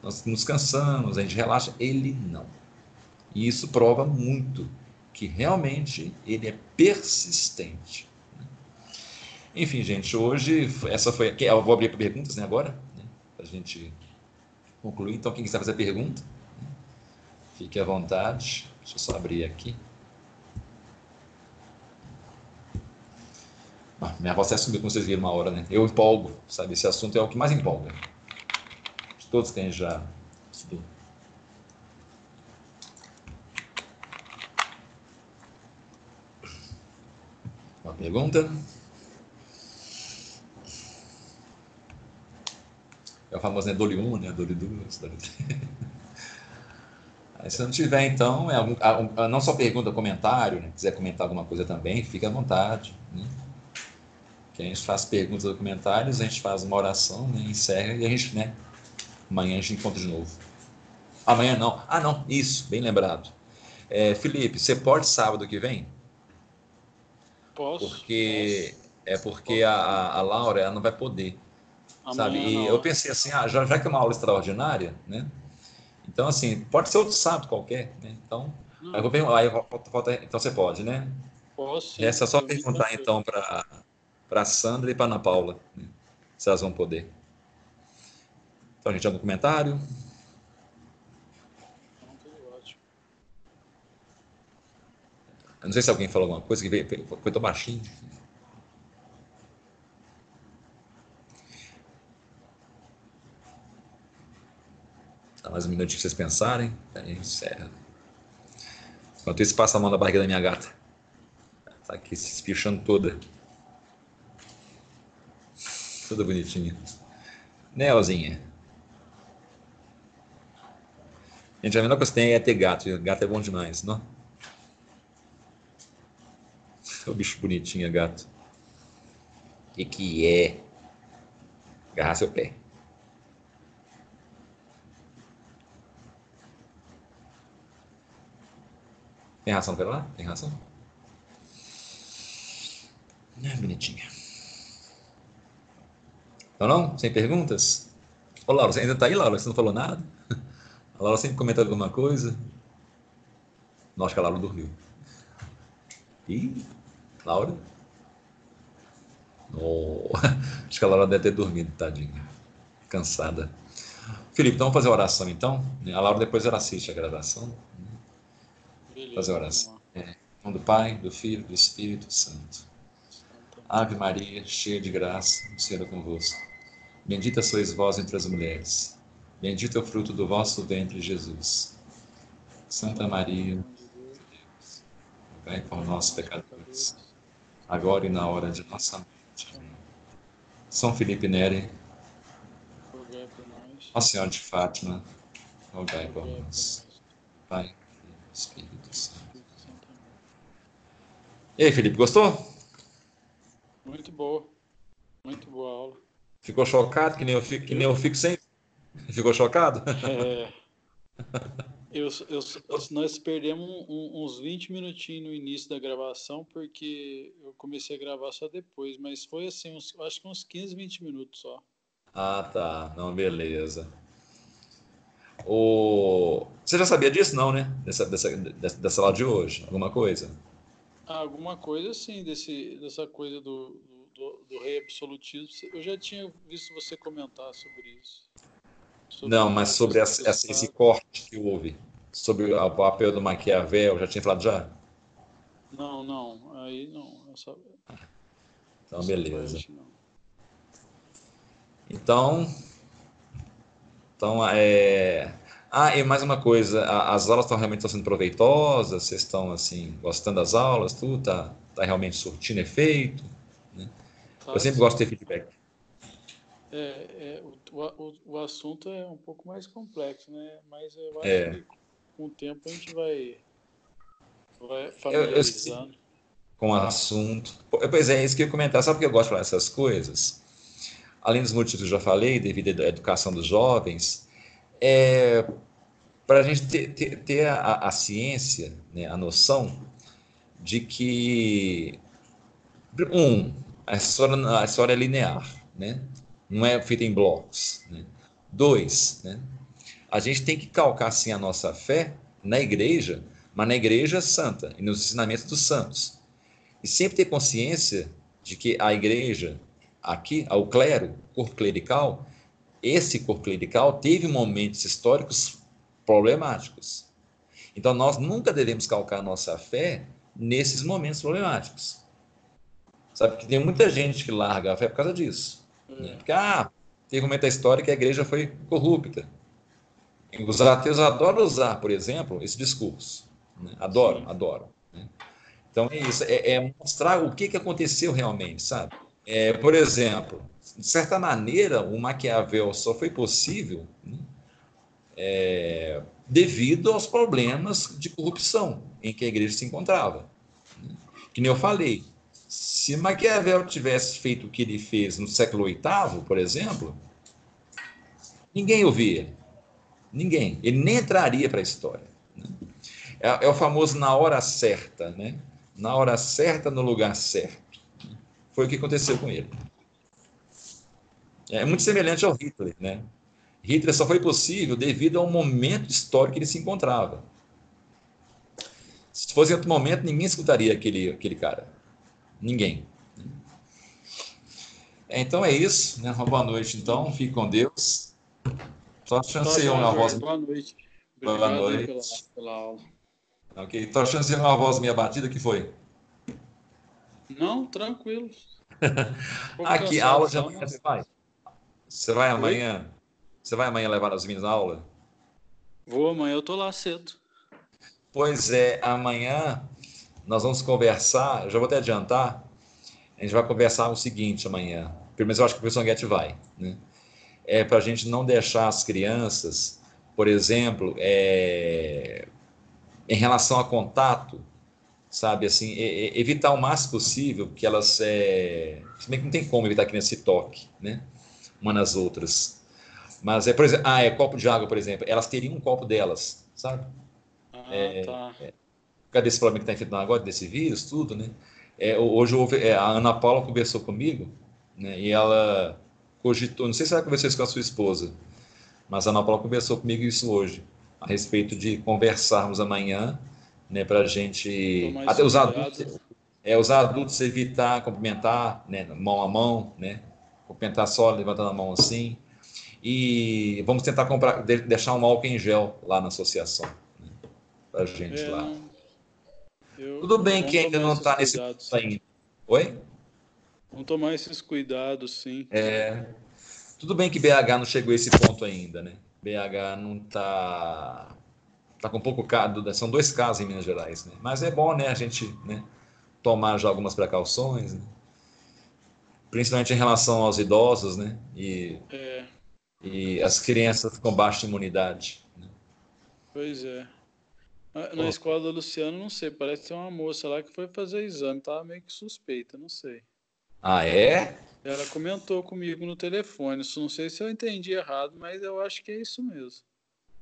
Nós nos cansamos, a gente relaxa. Ele não. E isso prova muito que realmente ele é persistente. Enfim, gente, hoje essa foi. Eu vou abrir para perguntas né, agora, né, para a gente concluir. Então, quem quiser fazer pergunta, né, fique à vontade. Deixa eu só abrir aqui. Ah, minha voz até subiu, como vocês viram uma hora, né? Eu empolgo, sabe? Esse assunto é o que mais empolga. Todos têm já pergunta? É o famoso né, Dole 1, né? Dole 2, Dole 3. Aí, se não tiver, então, é algum, não só pergunta, comentário, né? quiser comentar alguma coisa também, fique à vontade. Né? Que a gente faz perguntas ou comentários, a gente faz uma oração, né? encerra e a gente, né? Amanhã a gente encontra de novo. Amanhã não. Ah, não, isso, bem lembrado. É, Felipe, você pode sábado que vem? Posso. Porque posso. é porque a, a Laura ela não vai poder. Amanhã sabe? E não. eu pensei assim, ah, já, já que é uma aula extraordinária, né? Então, assim, pode ser outro sábado qualquer, né? Então, aí eu vou perguntar, aí falta, então você pode, né? Posso. Essa é só perguntar então para para Sandra e para Ana Paula, né? se elas vão poder. Então, a gente, algum comentário? Eu não sei se alguém falou alguma coisa que veio, foi tão baixinho. Dá mais um minutinho para vocês pensarem. Aí encerra. Enquanto isso, passa a mão na barriga da minha gata. Tá aqui se espichando toda. Toda bonitinha. Nelzinha. Gente, a menor coisa que tem é ter gato. Gato é bom demais, não? O bicho bonitinho, gato. O que, que é? Agarrar seu pé. Tem ração para lá? Tem ração? É, bonitinha. Então não? Sem perguntas? Ô Laura, você ainda está aí, Laura? Você não falou nada? A Laura sempre comenta alguma coisa. Acho que a Laura dormiu. Ih, Laura? Oh, [laughs] acho que a Laura deve ter dormido, tadinha. Cansada. Felipe, então vamos fazer a oração então? A Laura depois ela assiste a gravação. Beleza, Fazer a oração. É, em do Pai, do Filho e do Espírito Santo. Ave Maria, cheia de graça, o Senhor é convosco. Bendita sois vós entre as mulheres. Bendito é o fruto do vosso ventre, Jesus. Santa Maria, rogai por nós, pecadores, agora e na hora de nossa morte. São Felipe Neri. Nossa Senhora de Fátima, rogai por nós. Pai, Filho Espírito Santo. E aí, Felipe, gostou? Muito boa. Muito boa aula. Ficou chocado, que nem eu fico, que nem eu fico sempre? Ficou chocado? É, [laughs] eu, eu, nós perdemos um- uns 20 minutinhos no início da gravação, porque eu comecei a gravar só depois, mas foi assim, uns, acho que uns 15, 20 minutos só. Ah, tá. Não, beleza. O... Você já sabia disso, não, né? Dessa, dessa, dessa, aula de hoje? Alguma coisa? Ah, alguma coisa assim, desse, dessa coisa do, do, do rei absolutismo. Eu já tinha visto você comentar sobre isso. Sobre Não, mas sobre essa, essa- esse corte que houve, sobre o papel do Maquiavel, já tinha falado já? Não, não, aí não. Essa, Então, essa beleza. parte. Então, então é... Ah, e mais uma coisa, as aulas estão realmente estão sendo proveitosas, vocês estão, assim, gostando das aulas, tudo tá, tá realmente surtindo efeito? Tá, Eu sempre gosto de ter feedback. É, é, o, o, o assunto é um pouco mais complexo, né? Mas eu acho É. que com o tempo a gente vai, vai eu familiarizando. com o assunto. Pois é, isso que eu ia comentar. Sabe por que eu gosto de falar essas coisas? Além dos motivos que eu já falei, devido à educação dos jovens, é para a gente ter, ter, ter a, a ciência, né, a noção de que, um, a história, a história é linear, né? Não é feita em blocos. Né? Dois, né? a gente tem que calcar, sim, a nossa fé na igreja, mas na igreja santa e nos ensinamentos dos santos. E sempre ter consciência de que a igreja, aqui, o clero, corpo clerical, esse corpo clerical teve momentos históricos problemáticos. Então, nós nunca devemos calcar nossa fé nesses momentos problemáticos. Sabe que tem muita gente que larga a fé por causa disso. Né? É, Porque, ah, teve um momento da história que a igreja foi corrupta. Os ateus adoram usar, por exemplo, esse discurso. né? Adoram, Sim. adoram. né? Então é isso, é, é mostrar o que, que aconteceu realmente, sabe? É, por exemplo, de certa maneira, o Maquiavel só foi possível né, é, devido aos problemas de corrupção em que a igreja se encontrava. né? Que nem eu falei, se Maquiavel tivesse feito o que ele fez no século VIII, por exemplo, ninguém ouvia. Ninguém. Ele nem entraria para a história. né? É, é o famoso na hora certa, né? Na hora certa, no lugar certo. Foi o que aconteceu com ele. É muito semelhante ao Hitler, né? Hitler só foi possível devido ao momento histórico que ele se encontrava. Se fosse em outro momento, ninguém escutaria aquele, aquele cara. Ninguém. É, então é isso, né? Uma boa noite, então. Fique com Deus. Só chancei uma voz. Boa noite. Boa Obrigado aí noite. Pela, pela aula. Ok. Tô chancei uma voz meia batida, que foi? Não, tranquilo. [laughs] Aqui, cansado aula só, amanhã mas- você vai? Você vai amanhã? Você vai amanhã levar meninos na aula? Vou amanhã, eu tô lá cedo. Pois é, amanhã nós vamos conversar, já vou até adiantar, a gente vai conversar o seguinte amanhã, pelo menos eu acho que o professor Guedes vai, né? É para a gente não deixar as crianças, por exemplo, é, em relação a contato, sabe, assim, e- evitar o máximo possível que elas, é, se bem que não tem como evitar que a criança se toque, né, uma nas outras, mas é, por exemplo, ah, é copo de água, por exemplo, elas teriam um copo delas, sabe? Ah, É, tá. Causa desse problema que está enfrentando agora, desse vírus, tudo, né? É, hoje houve, é, a Ana Paula conversou comigo, né? E ela cogitou, não sei se ela conversou isso com a sua esposa, mas a Ana Paula conversou comigo isso hoje, a respeito de conversarmos amanhã, né? Para a gente, até os adultos, É, os adultos evitar cumprimentar, né, mão a mão, né? Cumprimentar só levantando a mão assim. E vamos tentar comprar, deixar um álcool em gel lá na associação, né, para gente é, lá. Eu, Tudo bem que ainda não está nesse ponto ainda. Oi? Vamos tomar esses cuidados, sim. É, tudo bem que BH não chegou a esse ponto ainda, né? BH não está tá com pouco caso, são dois casos em Minas Gerais, né? Mas é bom, né, a gente, né, tomar já algumas precauções, né? principalmente em relação aos idosos, né? E, é. e as crianças com baixa imunidade. Né? Pois é. Na, escola do Luciano, não sei, parece ter uma moça lá que foi fazer exame, tava meio que suspeita, não sei. Ah, é? Ela comentou comigo no telefone. Não sei se eu entendi errado, mas eu acho que é isso mesmo.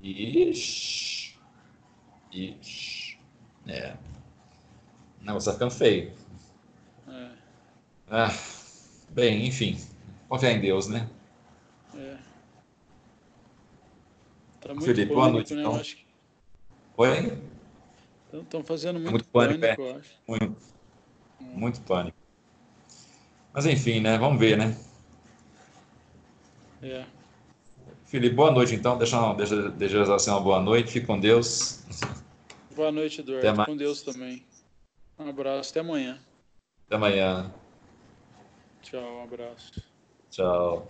Ixi. Ixi. É. Não, você tá ficando feio. É. Ah, bem, enfim. Confiar em Deus, né? É. Tá muito Felipe, boa noite, né? Então. Acho que... Oi? Estão fazendo muito, muito pânico, pânico é. eu acho. Muito. Muito pânico. Mas enfim, né? Vamos ver, né? É. Felipe, boa noite então. Deixa, deixa, deixa assim uma boa noite. Fique com Deus. Boa noite, Eduardo. Até mais. Com Deus também. Um abraço. Até amanhã. Até amanhã. Tchau, um abraço. Tchau.